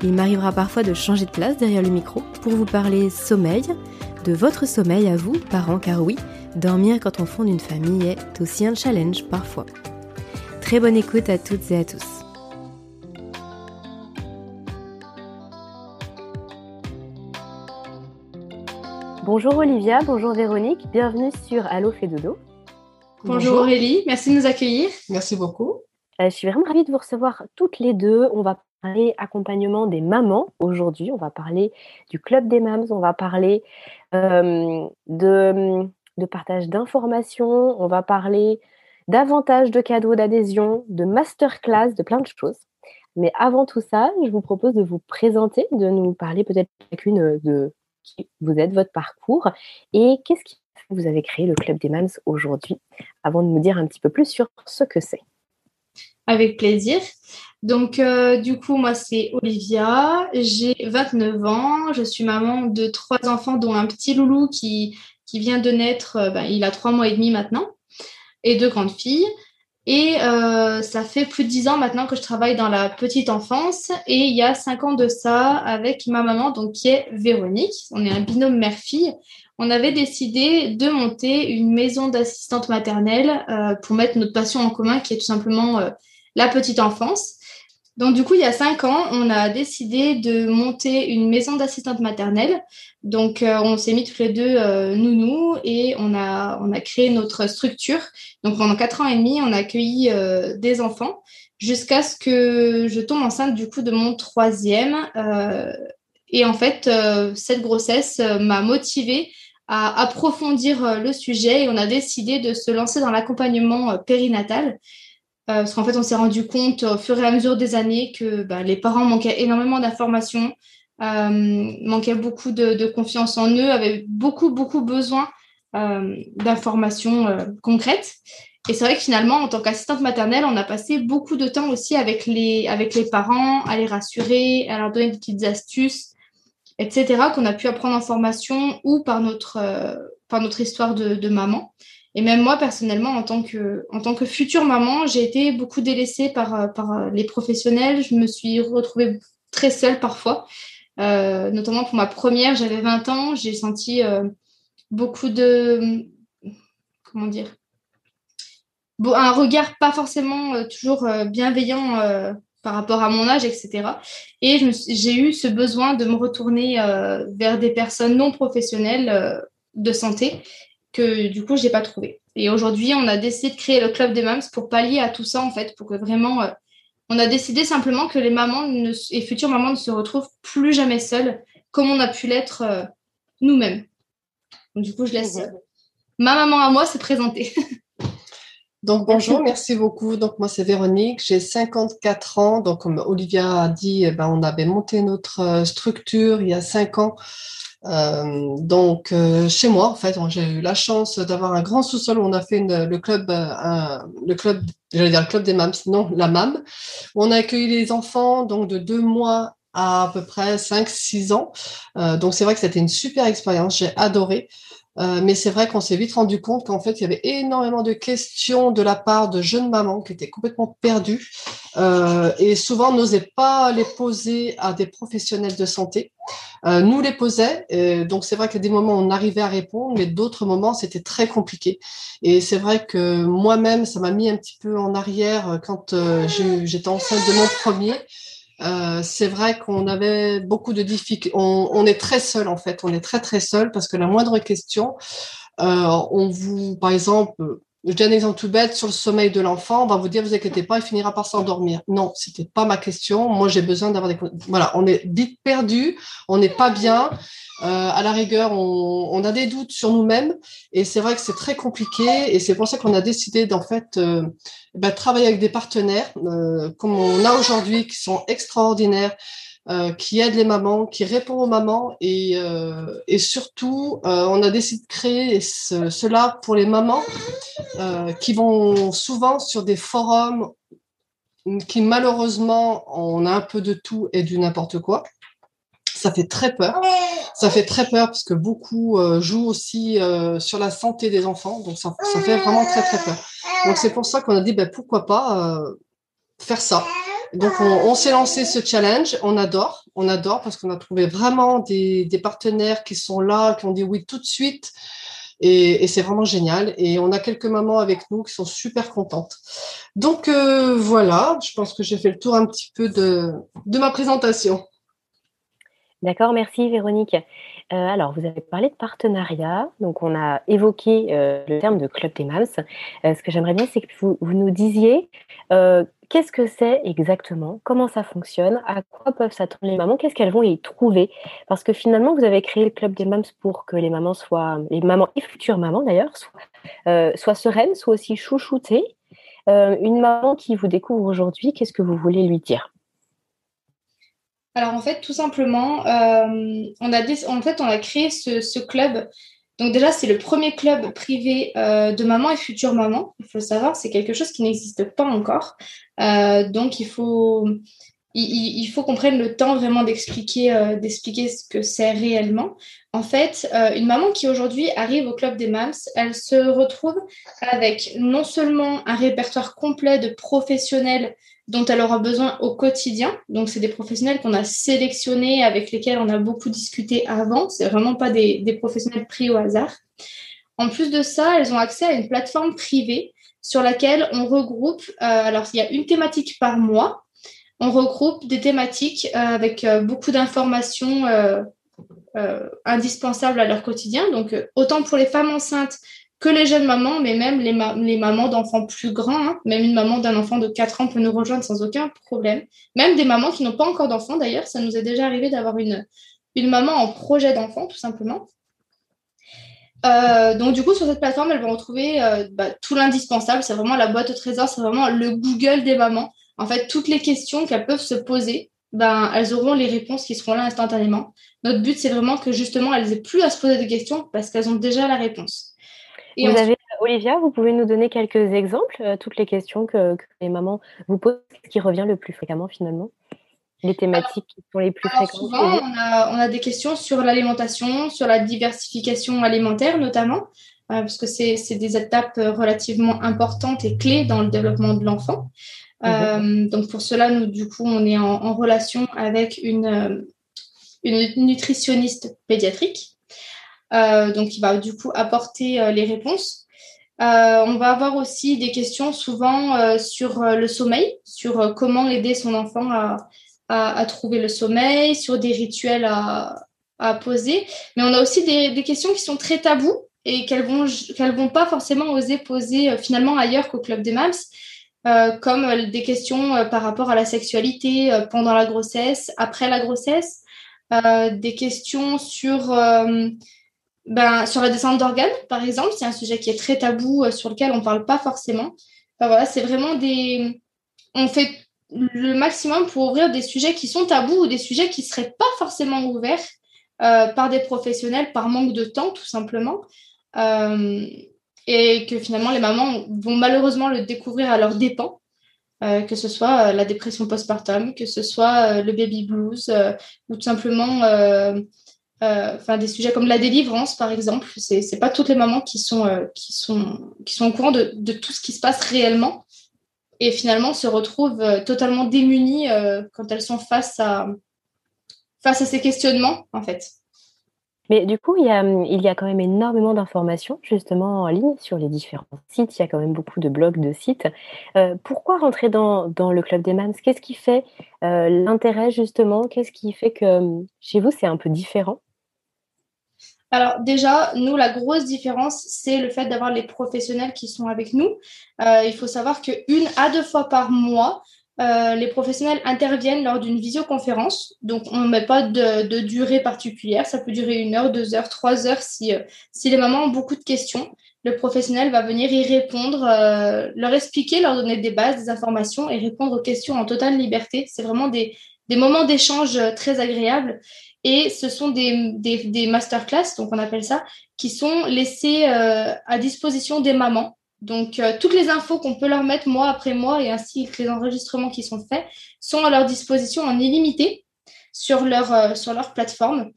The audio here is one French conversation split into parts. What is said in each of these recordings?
Il m'arrivera parfois de changer de place derrière le micro pour vous parler sommeil, de votre sommeil à vous, parents, car oui, dormir quand on fonde une famille est aussi un challenge parfois. Très bonne écoute à toutes et à tous. Bonjour Olivia, bonjour Véronique, bienvenue sur Allo fait dodo. Bonjour Aurélie, merci de nous accueillir. Merci beaucoup. Euh, je suis vraiment ravie de vous recevoir toutes les deux. On va parler accompagnement des mamans aujourd'hui. On va parler du club des mams. On va parler de, partage d'informations. On va parler davantage de cadeaux d'adhésion, de masterclass, de plein de choses. Mais avant tout ça, je vous propose de vous présenter, de nous parler peut-être chacune de qui vous êtes, votre parcours et qu'est-ce qui vous avez créé le Club des Mams aujourd'hui, avant de nous dire un petit peu plus sur ce que c'est. Avec plaisir. Donc, euh, du coup, moi, c'est Olivia. J'ai 29 ans. Je suis maman de trois enfants, dont un petit loulou qui, qui vient de naître. Euh, ben, il a trois mois et demi maintenant. Et deux grandes filles. Et euh, ça fait plus de dix ans maintenant que je travaille dans la petite enfance. Et il y a cinq ans de ça, avec ma maman, donc qui est Véronique. On est un binôme mère-fille. On avait décidé de monter une maison d'assistante maternelle pour mettre notre passion en commun, qui est tout simplement la petite enfance. Donc, du coup, il y a cinq ans, on a décidé de monter une maison d'assistante maternelle. Donc, euh, on s'est mis tous les deux euh, nounous et on a, on a créé notre structure. Donc, pendant quatre ans et demi, on a accueilli euh, des enfants jusqu'à ce que je tombe enceinte, du coup, de mon troisième. et en fait, cette grossesse m'a motivée à approfondir le sujet et on a décidé de se lancer dans l'accompagnement périnatal. Euh, parce qu'en fait, on s'est rendu compte au fur et à mesure des années que bah, les parents manquaient énormément d'informations, euh, manquaient beaucoup de, confiance en eux, avaient beaucoup, beaucoup besoin euh, d'informations concrètes. Et c'est vrai que finalement, en tant qu'assistante maternelle, on a passé beaucoup de temps aussi avec les, parents, à les rassurer, à leur donner des petites astuces, etc., qu'on a pu apprendre en formation ou par notre, histoire de maman. Et même moi, personnellement, en tant que, en tant que future maman, j'ai été beaucoup délaissée par, euh, par euh, les professionnels. Je me suis retrouvée très seule parfois. Euh, notamment pour ma première, j'avais 20 ans. J'ai senti beaucoup de. Comment dire Un regard pas forcément toujours bienveillant par rapport à mon âge, etc. Et j'ai eu ce besoin de me retourner vers des personnes non professionnelles de santé que du coup, je n'ai pas trouvé. Et aujourd'hui, on a décidé de créer le Club des Mams pour pallier à tout ça, en fait, pour que vraiment. Euh, on a décidé simplement que les mamans et futures mamans ne se retrouvent plus jamais seules, comme on a pu l'être euh, nous-mêmes. du coup, je laisse mhm. ma maman à moi se présenter. Donc bonjour, merci beaucoup. Donc moi c'est Véronique, j'ai 54 ans. Donc comme Olivia a dit, eh ben, on avait monté notre euh, structure il y a 5 ans euh, donc euh, chez moi, en fait, j'ai eu la chance d'avoir un grand sous-sol où on a fait le club, euh, le club, j'allais dire le club des mams, sinon la MAM, on a accueilli les enfants donc de deux mois à à peu près 5-6 ans. donc c'est vrai que c'était une super expérience, j'ai adoré. Euh, mais c'est vrai qu'on s'est vite rendu compte qu'en fait, il y avait énormément de questions de la part de jeunes mamans qui étaient complètement perdues euh, et souvent n'osaient pas les poser à des professionnels de santé. Euh, nous les posait, donc c'est vrai qu'il y a des moments où on arrivait à répondre, mais d'autres moments c'était très compliqué. Et c'est vrai que moi-même, ça m'a mis un petit peu en arrière quand j'étais enceinte de mon premier. Euh, c'est vrai qu'on avait beaucoup de difficultés. On, est très seul en fait. On est très très seul parce que la moindre question, euh, on vous, par exemple, je donne un exemple tout bête sur le sommeil de l'enfant. On va vous dire, vous inquiétez pas, il finira par s'endormir. Non, c'était pas ma question. Moi, j'ai besoin d'avoir des. Voilà, on est vite perdu. On n'est pas bien. Euh, à la rigueur, on, on, a des doutes sur nous-mêmes et c'est vrai que c'est très compliqué et c'est pour ça qu'on a décidé d'en fait euh, bah, travailler avec des partenaires euh, comme on a aujourd'hui qui sont extraordinaires, euh, qui aident les mamans, qui répondent aux mamans et, euh, et surtout on a décidé de créer cela pour les mamans qui vont souvent sur des forums qui malheureusement on a un peu de tout et du n'importe quoi ça fait très peur. Ça fait très peur parce que beaucoup euh, jouent aussi euh, sur la santé des enfants, donc ça, fait vraiment très très peur. Donc c'est pour ça qu'on a dit ben, pourquoi pas euh, faire ça. Donc on, s'est lancé ce challenge, on adore, on adore parce qu'on a trouvé vraiment des, partenaires qui sont là, qui ont dit oui tout de suite. Et, c'est vraiment génial. Et on a quelques mamans avec nous qui sont super contentes. Donc voilà, je pense que j'ai fait le tour un petit peu de ma présentation. D'accord, merci Véronique. Euh, alors, vous avez parlé de partenariat, donc on a évoqué euh, le terme de club des mams. Euh, ce que j'aimerais bien, c'est que vous, nous disiez qu'est-ce que c'est exactement, comment ça fonctionne, à quoi peuvent s'attendre les mamans, qu'est-ce qu'elles vont y trouver? Parce que finalement, vous avez créé le club des mams pour que les mamans soient, les mamans et futures mamans d'ailleurs, soient, soient sereines, soient aussi chouchoutées. une maman qui vous découvre aujourd'hui, qu'est-ce que vous voulez lui dire? Alors en fait, tout simplement, euh, on, a en fait, on a créé ce, club. Donc déjà, c'est le premier club privé euh, de maman et future maman. Il faut le savoir, c'est quelque chose qui n'existe pas encore. Euh, donc il faut, il, faut qu'on prenne le temps vraiment d'expliquer, d'expliquer ce que c'est réellement. En fait, une maman qui aujourd'hui arrive au club des mams, elle se retrouve avec non seulement un répertoire complet de professionnels dont elle aura besoin au quotidien. Donc, c'est des professionnels qu'on a sélectionnés, avec lesquels on a beaucoup discuté avant. C'est vraiment pas des, professionnels pris au hasard. En plus de ça, elles ont accès à une plateforme privée sur laquelle on regroupe, euh, alors il y a une thématique par mois, on regroupe des thématiques euh, avec euh, beaucoup d'informations indispensables à leur quotidien. Donc, autant pour les femmes enceintes que les jeunes mamans, mais même les, mamans d'enfants plus grands, hein. même une maman d'un enfant de 4 ans peut nous rejoindre sans aucun problème. Même des mamans qui n'ont pas encore d'enfants, d'ailleurs, ça nous est déjà arrivé d'avoir une, une maman en projet d'enfant, tout simplement. Euh, donc du coup, sur cette plateforme, elles vont retrouver euh, bah, tout l'indispensable. C'est vraiment la boîte au trésor, c'est vraiment le Google des mamans. En fait, toutes les questions qu'elles peuvent se poser, ben, elles auront les réponses qui seront là instantanément. Notre but, c'est vraiment que justement, elles aient plus à se poser de questions parce qu'elles ont déjà la réponse vous avez, Olivia, vous pouvez nous donner quelques exemples, euh, toutes les questions que, les mamans vous posent, ce qui revient le plus fréquemment finalement? Les thématiques qui sont les plus fréquentes Souvent, on a, des questions sur l'alimentation, sur la diversification alimentaire notamment, euh, parce que c'est des étapes relativement importantes et clés dans le développement de l'enfant. Euh, donc pour cela, nous, du coup, on est en, relation avec une, une nutritionniste pédiatrique euh, donc il va du coup apporter euh, les réponses. Euh, on va avoir aussi des questions souvent sur le sommeil, sur comment aider son enfant à, à, trouver le sommeil, sur des rituels à, à poser. Mais on a aussi des, des, questions qui sont très tabous et qu'elles vont vont pas forcément oser poser finalement ailleurs qu'au club des mams, euh, comme des questions par rapport à la sexualité pendant la grossesse, après la grossesse, des questions sur ben, sur la descente d'organes, par exemple, c'est un sujet qui est très tabou, euh, sur lequel on ne parle pas forcément. voilà, c'est vraiment des. On fait le maximum pour ouvrir des sujets qui sont tabous ou des sujets qui ne seraient pas forcément ouverts euh, par des professionnels par manque de temps, tout simplement. Euh, et que finalement, les mamans vont malheureusement le découvrir à leurs dépens. que ce soit la dépression postpartum, que ce soit le baby blues, ou tout simplement enfin des sujets comme la délivrance par exemple. C'est c'est pas toutes les mamans qui sont qui sont qui sont au courant de, tout ce qui se passe réellement et finalement se retrouvent totalement démunies quand elles sont face à face à ces questionnements en fait. Mais du coup, il y a, il y a quand même énormément d'informations justement en ligne sur les différents sites. Il y a quand même beaucoup de blogs, de sites. Euh, pourquoi rentrer dans, dans, le club des mams? Qu'est-ce qui fait euh, l'intérêt justement? Qu'est-ce qui fait que chez vous c'est un peu différent? Alors déjà, nous, la grosse différence, c'est le fait d'avoir les professionnels qui sont avec nous. Euh, il faut savoir qu'une à deux fois par mois, euh, les professionnels interviennent lors d'une visioconférence. Donc, on ne met pas de, durée particulière. Ça peut durer une heure, deux heures, trois heures si, euh, si les mamans ont beaucoup de questions. Le professionnel va venir y répondre, euh, leur expliquer, leur donner des bases, des informations et répondre aux questions en totale liberté. C'est vraiment des, des moments d'échange très agréables. Et ce sont des, des, des masterclass, donc on appelle ça, qui sont laissés à disposition des mamans donc, euh, toutes les infos qu'on peut leur mettre mois après mois et ainsi que les enregistrements qui sont faits sont à leur disposition en illimité sur leur, euh, sur leur plateforme.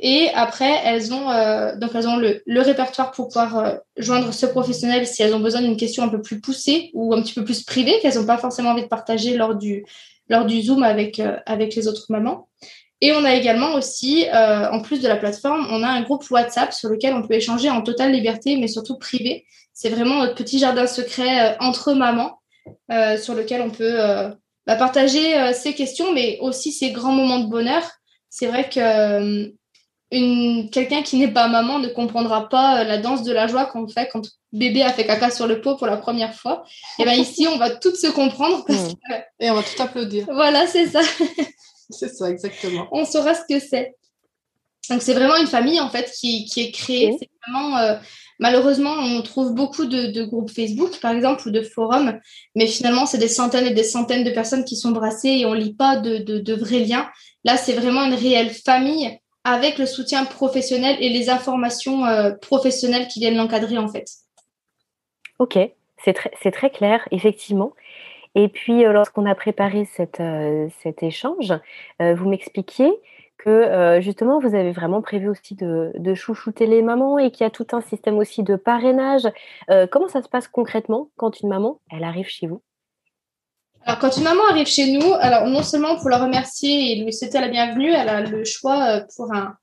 Et après, elles ont, euh, donc elles ont le, le, répertoire pour pouvoir joindre ce professionnel si elles ont besoin d'une question un peu plus poussée ou un petit peu plus privée qu'elles n'ont pas forcément envie de partager lors du, lors du Zoom avec, avec les autres mamans. Et on a également aussi, en plus de la plateforme, on a un groupe WhatsApp sur lequel on peut échanger en totale liberté, mais surtout privé, c'est vraiment notre petit jardin secret euh, entre mamans euh, sur lequel on peut euh, bah, partager ses questions, mais aussi ses grands moments de bonheur. C'est vrai que une, quelqu'un qui n'est pas maman ne comprendra pas la danse de la joie qu'on fait quand bébé a fait caca sur le pot pour la première fois. Et bien ici, on va toutes se comprendre. Mmh. Et on va tout applaudir. Voilà, c'est ça. c'est ça, exactement. On saura ce que c'est. Donc c'est vraiment une famille en fait qui, qui est créée. C'est vraiment Malheureusement, on trouve beaucoup de, groupes Facebook, par exemple, ou de forums, mais finalement, c'est des centaines et des centaines de personnes qui sont brassées et on lit pas de, vrais liens. Là, c'est vraiment une réelle famille avec le soutien professionnel et les informations euh, professionnelles qui viennent l'encadrer, en fait. Ok, c'est très, très clair, effectivement. Et puis, euh, lorsqu'on a préparé cette, euh, cet échange, vous m'expliquiez que euh, justement vous avez vraiment prévu aussi de, chouchouter les mamans et qu'il y a tout un système aussi de parrainage. Euh, comment ça se passe concrètement quand une maman elle arrive chez vous? Alors, quand une maman arrive chez nous, alors non seulement pour la remercier et lui souhaiter la bienvenue, elle a le choix euh, pour un,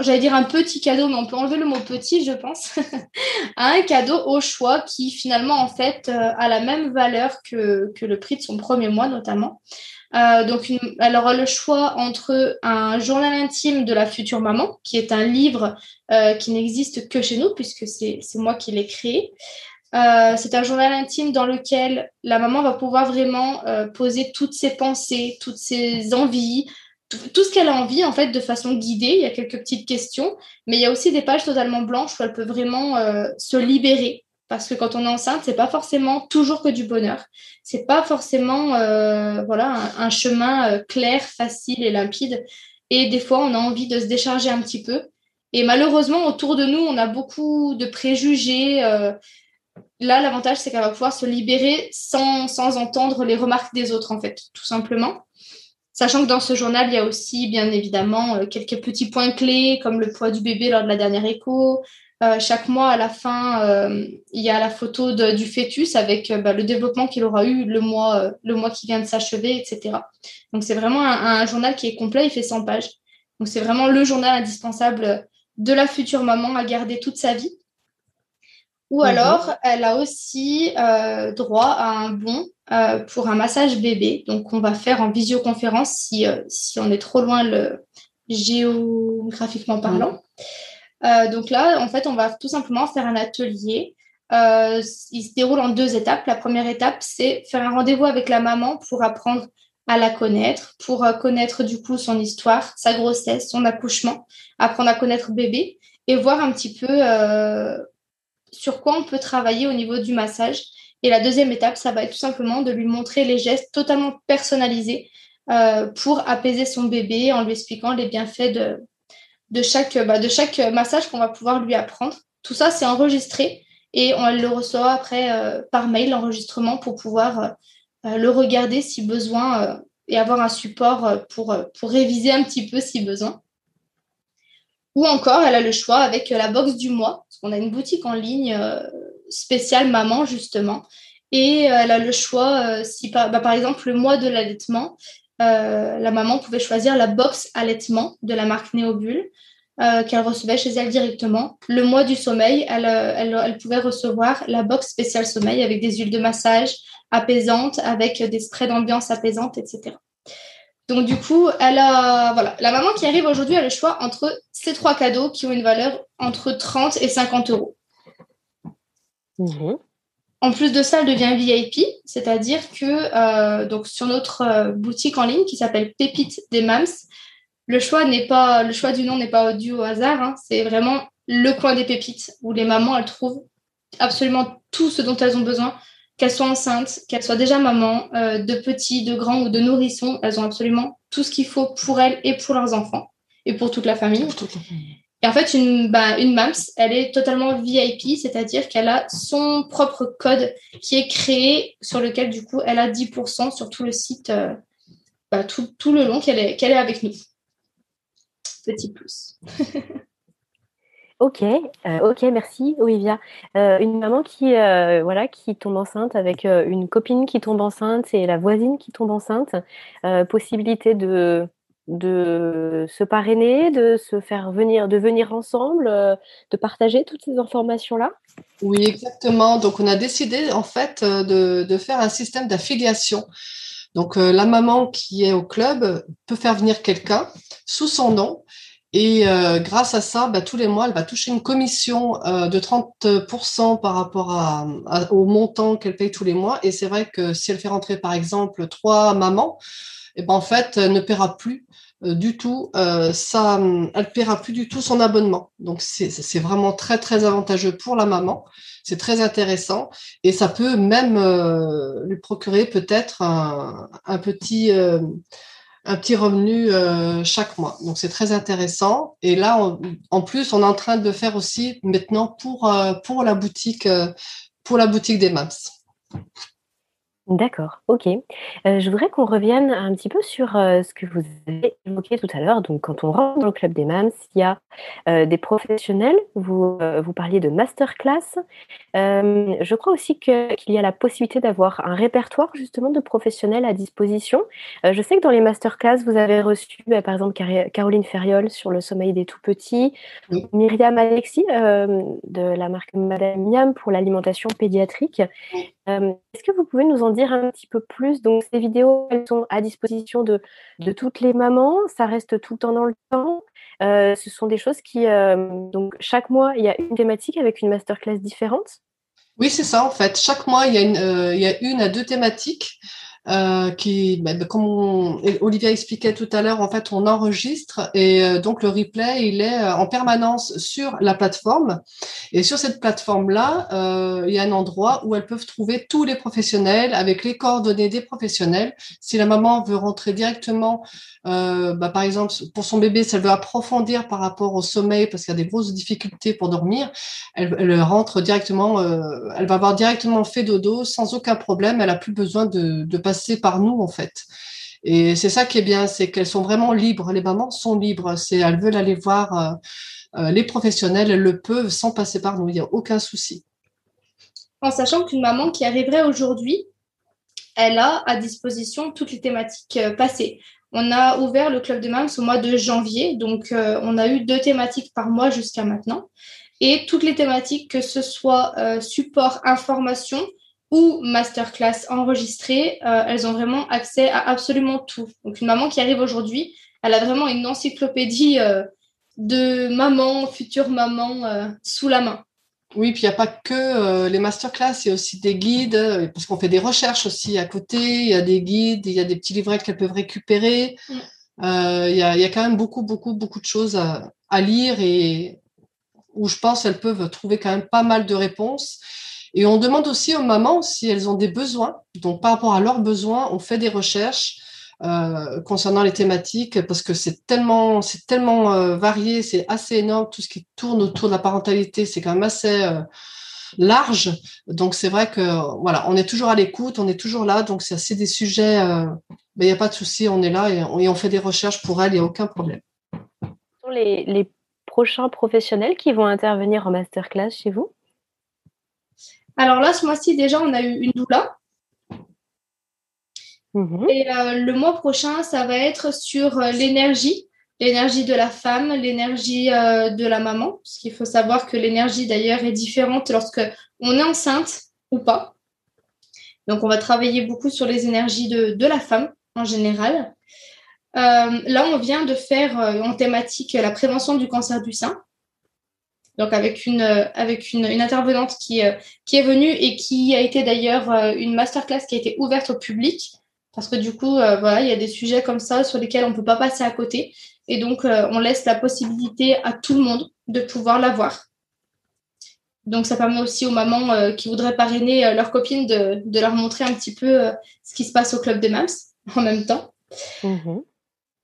j'allais dire un petit cadeau, mais on peut enlever le mot petit, je pense, un cadeau au choix qui finalement en fait a la même valeur que, que le prix de son premier mois notamment. Euh, donc, elle aura le choix entre un journal intime de la future maman, qui est un livre euh, qui n'existe que chez nous, puisque c'est moi qui l'ai créé. Euh, c'est un journal intime dans lequel la maman va pouvoir vraiment poser toutes ses pensées, toutes ses envies, tout, ce qu'elle a envie, en fait, de façon guidée. Il y a quelques petites questions, mais il y a aussi des pages totalement blanches où elle peut vraiment se libérer parce que quand on est enceinte, c'est pas forcément toujours que du bonheur. C'est pas forcément euh, voilà un, chemin euh, clair, facile et limpide. Et des fois, on a envie de se décharger un petit peu. Et malheureusement, autour de nous, on a beaucoup de préjugés. Euh. là, l'avantage, c'est qu'elle va pouvoir se libérer sans, sans entendre les remarques des autres, en fait, tout simplement. Sachant que dans ce journal, il y a aussi, bien évidemment, quelques petits points clés, comme le poids du bébé lors de la dernière écho, euh, chaque mois, à la fin, euh, il y a la photo du fœtus avec euh, bah, le développement qu'il aura eu le mois, le mois qui vient de s'achever, etc. Donc, c'est vraiment un, journal qui est complet, il fait 100 pages. Donc, c'est vraiment le journal indispensable de la future maman à garder toute sa vie. Ou mhm. alors, elle a aussi droit à un bon pour un massage bébé. Donc, on va faire en visioconférence si, si on est trop loin le, géographiquement parlant. Mhm. Euh, donc là, en fait, on va tout simplement faire un atelier. Euh, il se déroule en deux étapes. La première étape, c'est faire un rendez-vous avec la maman pour apprendre à la connaître, pour euh, connaître du coup son histoire, sa grossesse, son accouchement, apprendre à connaître bébé et voir un petit peu sur quoi on peut travailler au niveau du massage. Et la deuxième étape, ça va être tout simplement de lui montrer les gestes totalement personnalisés pour apaiser son bébé en lui expliquant les bienfaits de, de chaque, bah, de chaque massage qu'on va pouvoir lui apprendre. Tout ça, c'est enregistré et on le reçoit après euh, par mail, l'enregistrement, pour pouvoir euh, euh, le regarder si besoin et avoir un support pour, pour réviser un petit peu si besoin. Ou encore, elle a le choix avec la box du mois, parce qu'on a une boutique en ligne spéciale maman, justement. Et elle a le choix, si par, bah, par exemple, le mois de l'allaitement, la maman pouvait choisir la box allaitement de la marque Néobule. Euh, qu'elle recevait chez elle directement. Le mois du sommeil, elle, elle, elle, pouvait recevoir la box spéciale sommeil avec des huiles de massage apaisantes, avec des sprays d'ambiance apaisantes, etc. Donc du coup, elle a voilà, la maman qui arrive aujourd'hui a le choix entre ces trois cadeaux qui ont une valeur entre 30 et 50 euros. Mhm. En plus de ça, elle devient VIP, c'est-à-dire que euh, donc sur notre euh, boutique en ligne qui s'appelle Pépite des Mams, le choix n'est pas le choix du nom n'est pas dû au hasard. Hein. c'est vraiment le coin des pépites où les mamans elles trouvent absolument tout ce dont elles ont besoin qu'elles soient enceintes, qu'elles soient déjà mamans, euh, de petits, de grands ou de nourrissons, elles ont absolument tout ce qu'il faut pour elles et pour leurs enfants et pour toute la famille. Et en fait, une, bah, une MAMS, elle est totalement VIP, c'est-à-dire qu'elle a son propre code qui est créé, sur lequel, du coup, elle a 10% sur tout le site, euh, bah, tout, le long qu'elle est, avec nous. Petit plus. Ok, euh, ok, merci Olivia. Euh, une maman qui, voilà, qui tombe enceinte avec une copine qui tombe enceinte et la voisine qui tombe enceinte, possibilité de, de se parrainer, de se faire venir, de venir ensemble, de partager toutes ces informations-là? Oui, exactement. Donc, on a décidé en fait de, de faire un système d'affiliation. Donc, la maman qui est au club peut faire venir quelqu'un sous son nom et euh, grâce à ça, bah, tous les mois, elle va toucher une commission euh, de 30% par rapport à, au montant qu'elle paye tous les mois. Et c'est vrai que si elle fait rentrer, par exemple, trois mamans, et eh ben, en fait, elle ne paiera plus euh, du tout ça, elle paiera plus du tout son abonnement. Donc, c'est vraiment très, très avantageux pour la maman. C'est très intéressant et ça peut même lui procurer peut-être un, un, petit un petit revenu euh, chaque mois. Donc c'est très intéressant. Et là, en plus, on est en train de faire aussi maintenant pour, euh, pour la boutique euh, pour la boutique des MAPS. D'accord, ok. Euh, je voudrais qu'on revienne un petit peu sur euh, ce que vous avez évoqué tout à l'heure. Donc, quand on rentre dans le club des MAMS, il y a euh, des professionnels. Vous, vous parliez de masterclass. je crois aussi qu'il y a la possibilité d'avoir un répertoire justement de professionnels à disposition. je sais que dans les masterclass, vous avez reçu bah, par exemple Caroline Ferriol sur le sommeil des tout petits, Myriam Alexis de la marque Madame Miam pour l'alimentation pédiatrique. Est-ce que vous pouvez nous en dire un petit peu plus Donc, ces vidéos, elles sont à disposition de, de toutes les mamans. Ça reste tout le temps dans le temps. Euh, ce sont des choses qui, donc, chaque mois, il y a une thématique avec une masterclass différente. Oui, c'est ça en fait. Chaque mois, il y, a une, euh, il y a une à deux thématiques. Euh, qui, bah, comme Olivia expliquait tout à l'heure, en fait, on enregistre et euh, donc le replay, il est euh, en permanence sur la plateforme. Et sur cette plateforme-là, il y a un endroit où elles peuvent trouver tous les professionnels avec les coordonnées des professionnels. Si la maman veut rentrer directement, bah, par exemple, pour son bébé, si elle veut approfondir par rapport au sommeil parce qu'il y a des grosses difficultés pour dormir, elle, rentre directement, elle va avoir directement fait dodo sans aucun problème. Elle a plus besoin de, de passer par nous en fait. Et c'est ça qui est bien, c'est qu'elles sont vraiment libres. Les mamans sont libres. C'est elles veulent aller voir euh, euh, les professionnels, elles le peuvent sans passer par nous. Il n'y a aucun souci. En sachant qu'une maman qui arriverait aujourd'hui, elle a à disposition toutes les thématiques euh, passées. On a ouvert le club de mams au mois de janvier, donc on a eu deux thématiques par mois jusqu'à maintenant. Et toutes les thématiques, que ce soit support, information, ou masterclass enregistrées, euh, elles ont vraiment accès à absolument tout. Donc une maman qui arrive aujourd'hui, elle a vraiment une encyclopédie euh, de maman, future maman euh, sous la main. Oui, puis il n'y a pas que les masterclass, il y a aussi des guides, parce qu'on fait des recherches aussi à côté, il y a des guides, il y a des petits livrets qu'elles peuvent récupérer. Mm. Il y, a, y, a, quand même beaucoup, beaucoup, beaucoup de choses à, à lire et où je pense qu'elles peuvent trouver quand même pas mal de réponses. Et on demande aussi aux mamans si elles ont des besoins. Donc, par rapport à leurs besoins, on fait des recherches euh, concernant les thématiques parce que c'est tellement, c'est tellement euh, varié, c'est assez énorme. Tout ce qui tourne autour de la parentalité, c'est quand même assez euh, large. Donc, c'est vrai que voilà, on est toujours à l'écoute, on est toujours là. Donc, c'est assez des sujets. Il n'y a pas de souci, on est là et on, et on, fait des recherches pour elles, il n'y a aucun problème. Les, les prochains professionnels qui vont intervenir en masterclass chez vous? Alors là, ce mois-ci, déjà, on a eu une doula. Mhm. Et euh, le mois prochain, ça va être sur euh, l'énergie, l'énergie de la femme, l'énergie euh, de la maman. Parce qu'il faut savoir que l'énergie, d'ailleurs, est différente lorsque on est enceinte ou pas. Donc, on va travailler beaucoup sur les énergies de la femme en général. Euh, là, on vient de faire en thématique la prévention du cancer du sein. Donc avec une euh, avec une, intervenante qui qui est venue et qui a été d'ailleurs une masterclass qui a été ouverte au public parce que du coup voilà il y a des sujets comme ça sur lesquels on peut pas passer à côté et donc on laisse la possibilité à tout le monde de pouvoir l'avoir. Donc ça permet aussi aux mamans qui voudraient parrainer leurs copines de, de, leur montrer un petit peu ce qui se passe au club des mams en même temps. Mm-hmm.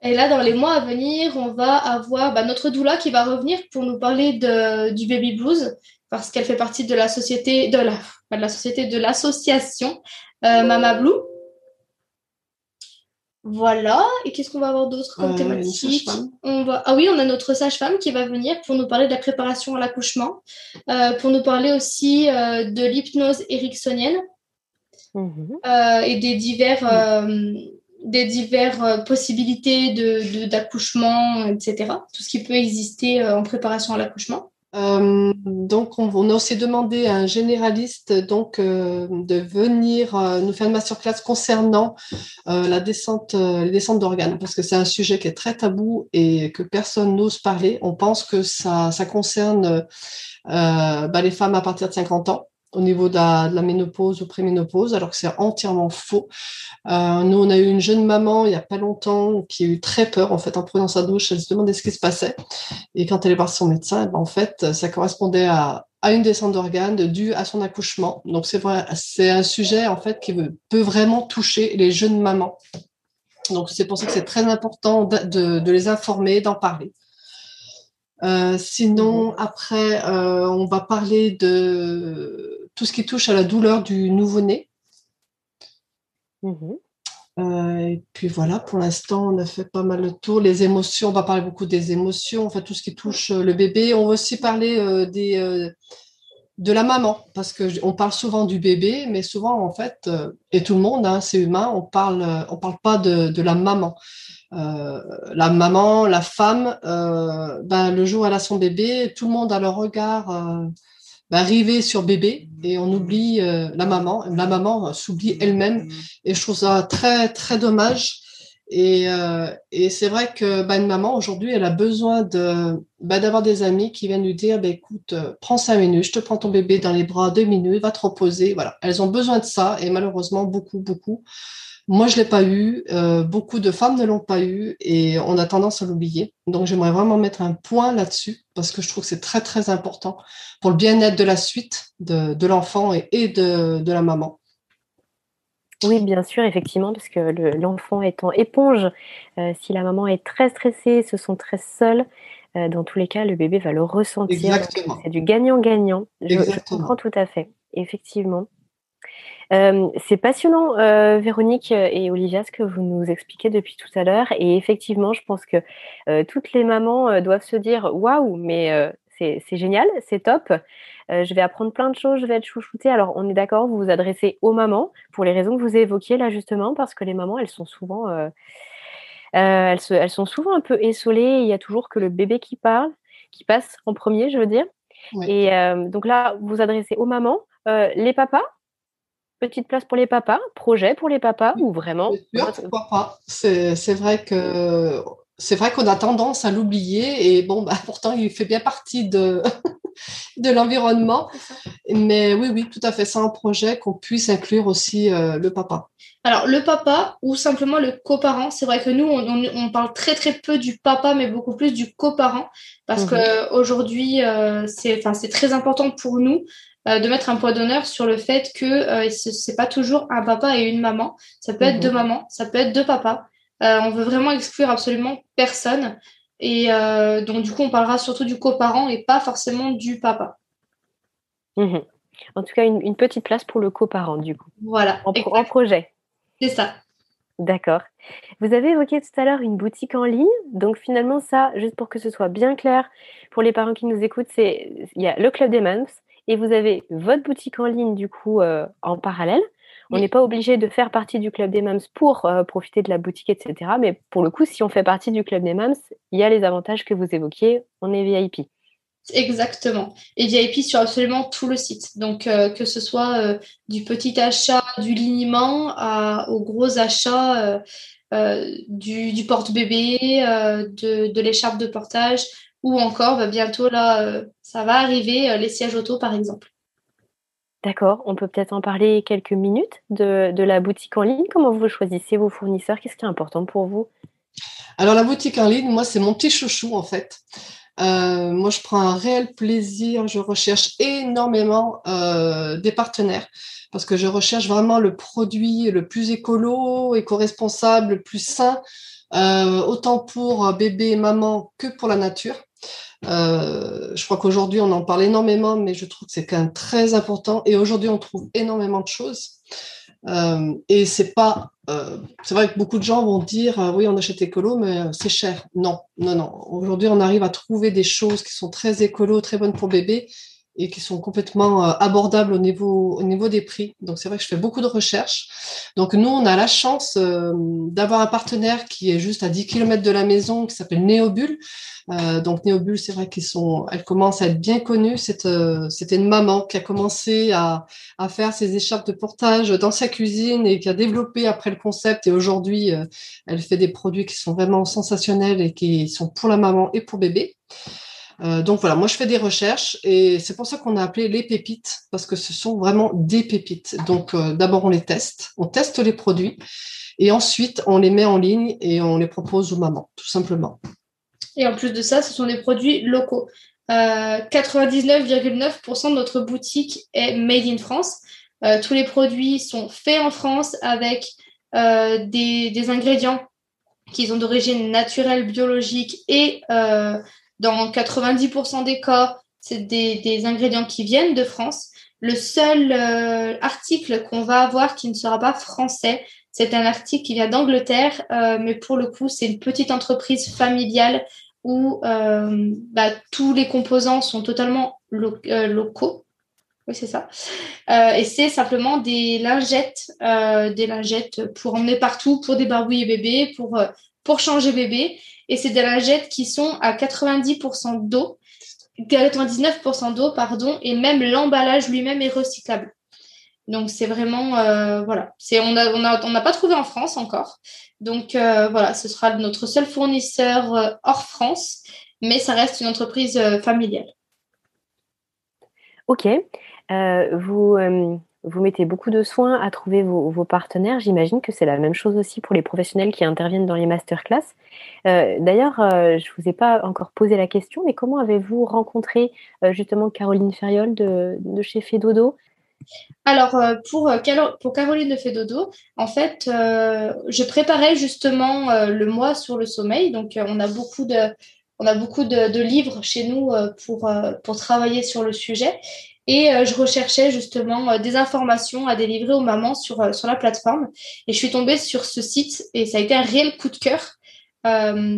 Et là, dans les mois à venir, on va avoir bah, notre doula qui va revenir pour nous parler de, du baby blues parce qu'elle fait partie de la société de la, de la société de l'association euh, Mama Blue. Voilà. Et qu'est-ce qu'on va avoir d'autre comme euh, thématique On va ah oui, on a notre sage-femme qui va venir pour nous parler de la préparation à l'accouchement, euh, pour nous parler aussi de l'hypnose ericksonienne mhm. et des divers des diverses euh, possibilités de, d'accouchement, etc. Tout ce qui peut exister euh, en préparation à l'accouchement. Euh, donc, on, a aussi demandé à un généraliste donc de venir nous faire une masterclass concernant la descente, les descentes d'organes, parce que c'est un sujet qui est très tabou et que personne n'ose parler. On pense que ça, ça concerne bah, les femmes à partir de 50 ans au niveau de la, ménopause ou préménopause, alors que c'est entièrement faux. Euh, nous, on a eu une jeune maman il n'y a pas longtemps qui a eu très peur en fait en prenant sa douche. Elle se demandait ce qui se passait. Et quand elle est partie son médecin, ben, en fait, ça correspondait à, à une descente d'organes due à son accouchement. Donc c'est vrai, c'est un sujet en fait qui peut vraiment toucher les jeunes mamans. Donc c'est pour ça que c'est très important de, de les informer, d'en parler. Euh, sinon, après, euh, on va parler de tout ce qui touche à la douleur du nouveau-né. Mhm. Euh, et puis voilà, pour l'instant, on a fait pas mal de tour. Les émotions, on va parler beaucoup des émotions, enfin tout ce qui touche euh, le bébé. On va aussi parler euh, des, de la maman, parce qu'on parle souvent du bébé, mais souvent, en fait, et tout le monde, hein, c'est humain, on parle, on parle pas de, de la maman. la maman, la femme, ben, le jour où elle a son bébé, tout le monde a le regard arriver sur bébé et on oublie euh, la maman. La maman s'oublie elle-même et je trouve ça très très dommage. Et, euh, et c'est vrai que bah, une maman aujourd'hui, elle a besoin de bah, d'avoir des amis qui viennent lui dire, bah, écoute, euh, prends cinq minutes, je te prends ton bébé dans les bras deux minutes, va te reposer. Voilà, elles ont besoin de ça et malheureusement beaucoup beaucoup moi, je l'ai pas eu. Euh, beaucoup de femmes ne l'ont pas eu et on a tendance à l'oublier. Donc, j'aimerais vraiment mettre un point là-dessus parce que je trouve que c'est très, très important pour le bien-être de la suite de, l'enfant et, de, la maman. Oui, bien sûr, effectivement, parce que l'enfant étant éponge, euh, si la maman est très stressée, se sent très seule, euh, dans tous les cas, le bébé va le ressentir. Exactement. C'est du gagnant-gagnant. Je, je, comprends tout à fait. Effectivement. Euh, c'est passionnant, euh, Véronique et Olivia, ce que vous nous expliquez depuis tout à l'heure. Et effectivement, je pense que euh, toutes les mamans doivent se dire waouh, mais c'est génial, c'est top. je vais apprendre plein de choses, je vais être chouchoutée. Alors, on est d'accord, vous vous adressez aux mamans pour les raisons que vous évoquiez là justement, parce que les mamans, elles sont souvent, elles, elles, sont souvent un peu essolées. Il y a toujours que le bébé qui parle, qui passe en premier, je veux dire. Et donc là, vous vous adressez aux mamans, les papas petite place pour les papas, projet pour les papas ou vraiment Pourquoi pas C'est vrai que c'est vrai qu'on a tendance à l'oublier et bon, bah, pourtant il fait bien partie de, de l'environnement. Mais oui, oui, tout à fait, c'est un projet qu'on puisse inclure aussi euh, le papa. Alors, le papa ou simplement le coparent, c'est vrai que nous, on, parle très très peu du papa, mais beaucoup plus du coparent, parce que mhm. qu'aujourd'hui, euh, c'est très important pour nous de mettre un poids d'honneur sur le fait que euh, ce n'est pas toujours un papa et une maman. Ça peut être mhm. deux mamans, ça peut être deux papas. Euh, on veut vraiment exclure absolument personne. Et donc, du coup, on parlera surtout du coparent et pas forcément du papa. Mhm. En tout cas, une, petite place pour le coparent, du coup. Voilà. En, projet. C'est ça. D'accord. Vous avez évoqué tout à l'heure une boutique en ligne. Donc finalement, ça, juste pour que ce soit bien clair pour les parents qui nous écoutent, c'est il y a le Club des Mums et vous avez votre boutique en ligne du coup euh, en parallèle. On n'est pas obligé de faire partie du Club des Mums pour euh, profiter de la boutique, etc. Mais pour le coup, si on fait partie du Club des Mums, il y a les avantages que vous évoquiez. On est VIP. Exactement. Et VIP sur absolument tout le site. Donc, euh, que ce soit euh, du petit achat du liniment au gros achat euh, du, porte-bébé, de, l'écharpe de portage, ou encore bah, bientôt, là, ça va arriver, les sièges auto, par exemple. D'accord, on peut peut-être en parler quelques minutes de, de la boutique en ligne. Comment vous choisissez vos fournisseurs? Qu'est-ce qui est important pour vous? Alors la boutique en ligne, moi c'est mon petit chouchou en fait. Euh, moi, je prends un réel plaisir. Je recherche énormément euh, des partenaires parce que je recherche vraiment le produit le plus écolo, éco-responsable, le plus sain, euh, autant pour bébé et maman que pour la nature. Je crois qu'aujourd'hui, on en parle énormément, mais je trouve que c'est quand même très important. Et aujourd'hui, on trouve énormément de choses. Euh, et c'est pas, euh, c'est vrai que beaucoup de gens vont dire euh, oui, on achète écolo, mais c'est cher. Non, non, non. Aujourd'hui, on arrive à trouver des choses qui sont très écolo, très bonnes pour bébé et qui sont complètement abordables au niveau, au niveau des prix. Donc, c'est vrai que je fais beaucoup de recherches. Donc, nous, on a la chance d'avoir un partenaire qui est juste à 10 km de la maison, qui s'appelle Néobule. Euh, donc Néobule, c'est vrai qu'ils sont, commence à être bien connue. Euh, c'était une maman qui a commencé à, à, faire ses écharpes de portage dans sa cuisine et qui a développé après le concept. Et aujourd'hui, euh, elle fait des produits qui sont vraiment sensationnels et qui sont pour la maman et pour bébé. Donc voilà, moi je fais des recherches et c'est pour ça qu'on a appelé les pépites parce que ce sont vraiment des pépites. Donc d'abord on les teste, on teste les produits et ensuite on les met en ligne et on les propose aux mamans, tout simplement. Et en plus de ça, ce sont des produits locaux. 99,9% euh, de notre boutique est made in France. Euh, tous les produits sont faits en France avec euh, des, ingrédients qui sont d'origine naturelle, biologique et dans 90% des cas, c'est des, des, ingrédients qui viennent de France. Le seul article qu'on va avoir qui ne sera pas français, c'est un article qui vient d'Angleterre, mais pour le coup, c'est une petite entreprise familiale où euh, bah, tous les composants sont totalement euh, locaux. Oui, c'est ça. Euh, et c'est simplement des lingettes, des lingettes pour emmener partout, pour débarbouiller bébé, pour, pour changer bébé. Et c'est des lingettes qui sont à 90% d'eau, 99% d'eau, pardon, et même l'emballage lui-même est recyclable. Donc c'est vraiment euh, voilà, c'est on n'a on a, on pas trouvé en France encore. Donc euh, voilà, ce sera notre seul fournisseur euh, hors France, mais ça reste une entreprise familiale. Ok, vous vous mettez beaucoup de soins à trouver vos, partenaires. J'imagine que c'est la même chose aussi pour les professionnels qui interviennent dans les masterclass. D'ailleurs, je ne vous ai pas encore posé la question, mais comment avez-vous rencontré justement Caroline Ferriol de, chez Fedodo? Alors, euh, pour, euh, pour Caroline de Fédodo, en fait, euh, je préparais justement le mois sur le sommeil. Donc, on a beaucoup de, on a beaucoup de, livres chez nous pour, pour travailler sur le sujet. Et je recherchais justement des informations à délivrer aux mamans sur, sur la plateforme. Et je suis tombée sur ce site et ça a été un réel coup de cœur.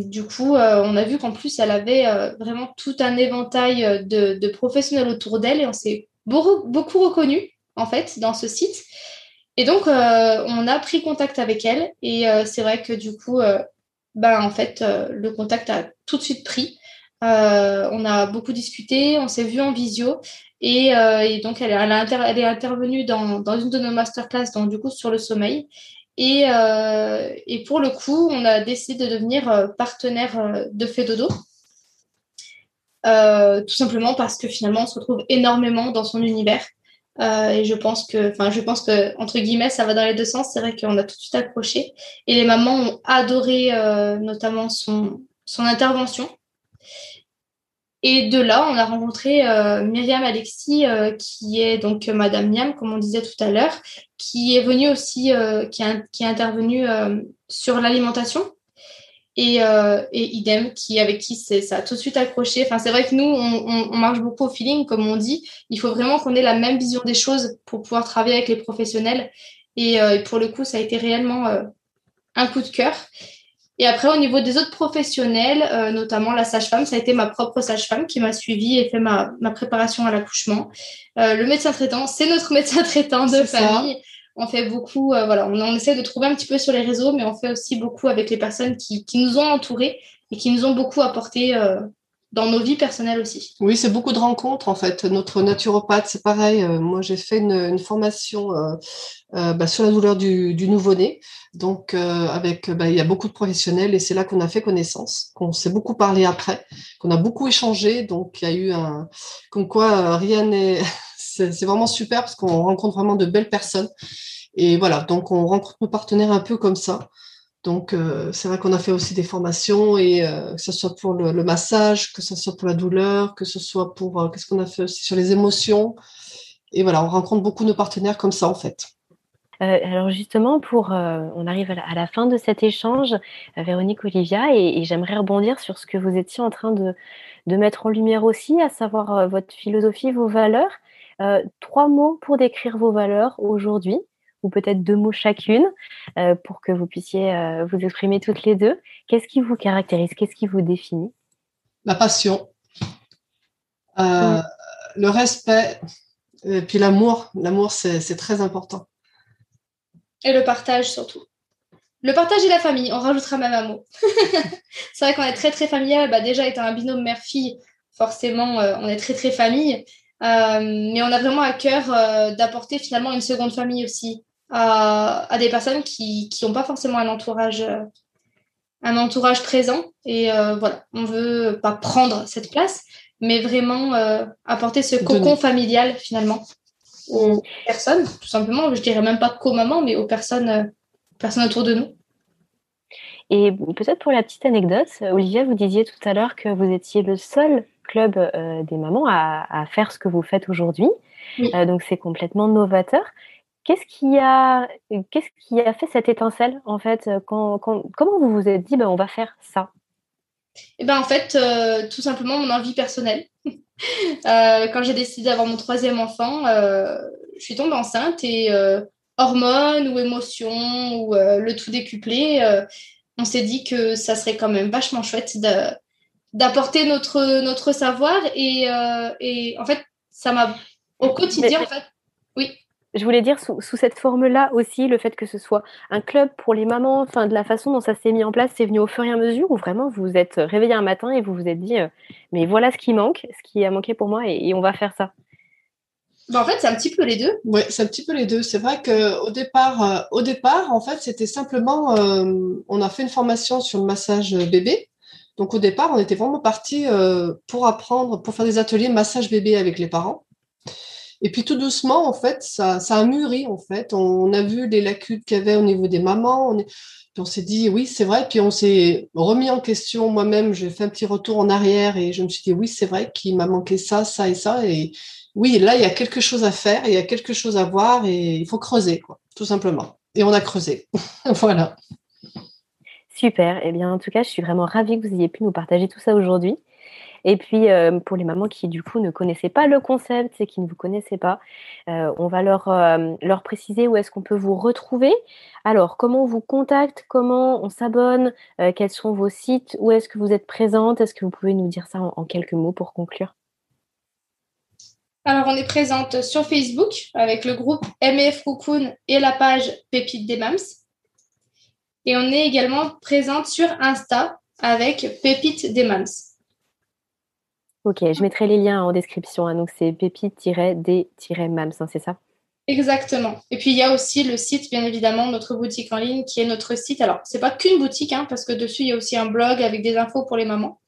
du coup, on a vu qu'en plus, elle avait vraiment tout un éventail de, de professionnels autour d'elle et on s'est beaucoup, beaucoup reconnu en fait dans ce site. Et donc, euh, on a pris contact avec elle et euh, c'est vrai que du coup, euh, ben, en fait, le contact a tout de suite pris. on a beaucoup discuté, on s'est vu en visio et, donc elle, elle, est intervenue dans, dans, une de nos masterclass, donc du coup sur le sommeil. Et, et pour le coup, on a décidé de devenir partenaire de Fedodo. Euh, tout simplement parce que finalement on se retrouve énormément dans son univers. Euh, et je pense que, enfin, je pense que entre guillemets, ça va dans les deux sens. C'est vrai qu'on a tout de suite accroché. Et les mamans ont adoré, euh, notamment son son intervention. Et de là, on a rencontré euh, Myriam Alexis, euh, qui est donc Madame Miam, comme on disait tout à l'heure, qui est venue aussi, qui, a, qui est intervenue sur l'alimentation et, euh, idem qui avec qui ça a tout de suite accroché. Enfin, c'est vrai que nous, on, marche beaucoup au feeling, comme on dit. Il faut vraiment qu'on ait la même vision des choses pour pouvoir travailler avec les professionnels. Et, euh, pour le coup, ça a été réellement, euh, un coup de cœur. Et après, au niveau des autres professionnels, euh, notamment la sage-femme, ça a été ma propre sage-femme qui m'a suivie et fait ma, préparation à l'accouchement. Euh, le médecin traitant, c'est notre médecin traitant de famille. On fait beaucoup, euh, voilà, on, essaie de trouver un petit peu sur les réseaux, mais on fait aussi beaucoup avec les personnes qui, qui nous ont entourés et qui nous ont beaucoup apporté dans nos vies personnelles aussi. Oui, c'est beaucoup de rencontres en fait. Notre naturopathe, c'est pareil. Euh, moi, j'ai fait une, formation euh, euh, bah, sur la douleur du, nouveau-né. Donc, avec, bah, il y a beaucoup de professionnels et c'est là qu'on a fait connaissance, qu'on s'est beaucoup parlé après, qu'on a beaucoup échangé. Donc, il y a eu un, comme quoi rien n'est, c'est vraiment super parce qu'on rencontre vraiment de belles personnes. Et voilà, donc on rencontre nos partenaires un peu comme ça. Donc, euh, c'est vrai qu'on a fait aussi des formations, et euh, que ce soit pour le, massage, que ce soit pour la douleur, que ce soit pour, euh, qu'est-ce qu'on a fait aussi sur les émotions. Et voilà, on rencontre beaucoup nos partenaires comme ça, en fait. alors justement, pour, on arrive à la, fin de cet échange, Véronique Olivia, et, j'aimerais rebondir sur ce que vous étiez en train de, de mettre en lumière aussi, à savoir votre philosophie, vos valeurs. trois mots pour décrire vos valeurs aujourd'hui ou peut-être deux mots chacune euh, pour que vous puissiez euh, vous exprimer toutes les deux. Qu'est-ce qui vous caractérise? Qu'est-ce qui vous définit? La passion, euh, le respect, et puis l'amour. L'amour, c'est très important. Et le partage surtout. Le partage et la famille, on rajoutera même un mot. c'est vrai qu'on est très très familial. Bah, déjà, étant un binôme mère-fille, forcément, on est très très famille. mais on a vraiment à cœur d'apporter finalement une seconde famille aussi à, des personnes qui n'ont pas forcément un entourage, euh, un entourage présent. Et euh, voilà, on veut pas prendre cette place, mais vraiment euh, apporter ce cocon familial finalement aux personnes, tout simplement. Je dirais même pas qu'aux mamans, mais aux personnes, personnes autour de nous. Et peut-être pour la petite anecdote, Olivia, vous disiez tout à l'heure que vous étiez le seul club des mamans à, faire ce que vous faites aujourd'hui. donc c'est complètement novateur. Qu'est-ce qui a, qu'est-ce qui a fait cette étincelle en fait euh, quand, Comment vous vous êtes dit ben, on va faire ça? Eh ben en fait, euh, tout simplement mon envie personnelle. Euh, quand j'ai décidé d'avoir mon troisième enfant, je suis tombée enceinte et hormones ou émotions ou le tout décuplé, on s'est dit que ça serait quand même vachement chouette d'apporter notre, notre savoir et, et en fait, ça m'a au quotidien en fait. Oui je voulais dire sous, cette forme-là aussi, le fait que ce soit un club pour les mamans, enfin de la façon dont ça s'est mis en place, c'est venu au fur et à mesure ou vraiment vous vous êtes réveillé un matin et vous vous êtes dit, euh, mais voilà ce qui manque, ce qui a manqué pour moi et, on va faire ça. Bah, en fait, c'est un petit peu les deux. Oui, c'est un petit peu les deux. C'est vrai qu'au départ, euh, au départ, en fait, c'était simplement, euh, on a fait une formation sur le massage bébé. Donc au départ, on était vraiment parti pour apprendre, pour faire des ateliers massage bébé avec les parents. Et puis tout doucement, en fait, ça, a mûri, en fait. On, a vu les lacunes qu'il y avait au niveau des mamans. On s'est dit, oui, c'est vrai. Puis on s'est remis en question moi-même. J'ai fait un petit retour en arrière et je me suis dit, oui, c'est vrai qu'il m'a manqué ça, ça et ça. Et oui, là, il y a quelque chose à faire, il y a quelque chose à voir et il faut creuser, quoi, tout simplement. Et on a creusé. voilà. Super. Eh bien, en tout cas, je suis vraiment ravie que vous ayez pu nous partager tout ça aujourd'hui. Et puis, euh, pour les mamans qui, du coup, ne connaissaient pas le concept et qui ne vous connaissaient pas, euh, on va leur, euh, leur préciser où est-ce qu'on peut vous retrouver. Alors, comment on vous contacte, comment on s'abonne, quels sont vos sites, où est-ce que vous êtes présente? Est-ce que vous pouvez nous dire ça en, quelques mots pour conclure? Alors, on est présente sur Facebook avec le groupe MF Cocoon et la page Pépite des Mams. Et on est également présente sur Insta avec Pépite des Mams. Ok, je mettrai les liens en description. Hein. donc c'est pépite-d-mams, hein, c'est ça? Exactement. Et puis il y a aussi le site, bien évidemment, notre boutique en ligne qui est notre site. Alors, c'est pas qu'une boutique, hein, parce que dessus, il y a aussi un blog avec des infos pour les mamans.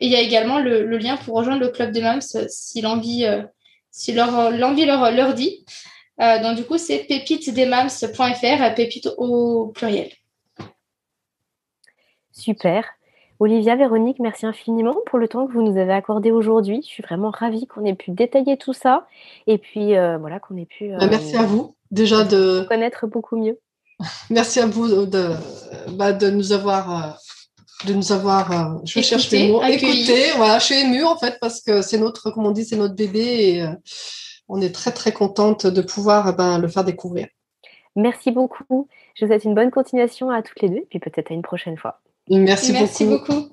Et il y a également le, lien pour rejoindre le club des mams si l'envie euh, si leur, l'envie leur, leur dit. Euh, donc, du coup, c'est pépitesdesmams.fr, pépite au pluriel. Super. Olivia, Véronique, merci infiniment pour le temps que vous nous avez accordé aujourd'hui. Je suis vraiment ravie qu'on ait pu détailler tout ça et puis euh, voilà qu'on ait pu. Bah, merci à vous déjà de connaître beaucoup mieux. Merci à vous de, bah, de nous avoir. Euh, de nous avoir, euh, je cherche les mots, écouté. Voilà, je suis émue en fait parce que c'est notre, comme on dit, c'est notre bébé et on est très très contente de pouvoir ben, le faire découvrir. Merci beaucoup. Je vous souhaite une bonne continuation à toutes les deux et puis peut-être à une prochaine fois. Merci, Merci beaucoup.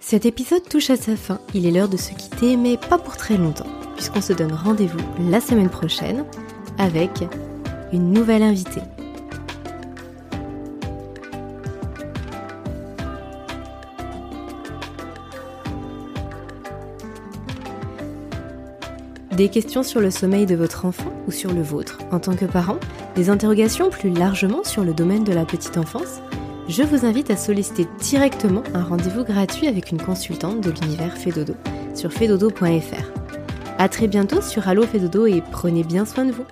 Cet épisode touche à sa fin. Il est l'heure de se quitter, mais pas pour très longtemps, puisqu'on se donne rendez-vous la semaine prochaine avec une nouvelle invitée. Des questions sur le sommeil de votre enfant ou sur le vôtre en tant que parent? Des interrogations plus largement sur le domaine de la petite enfance? Je vous invite à solliciter directement un rendez-vous gratuit avec une consultante de l'univers Fedodo sur fedodo.fr. A très bientôt sur Allo Fedodo et prenez bien soin de vous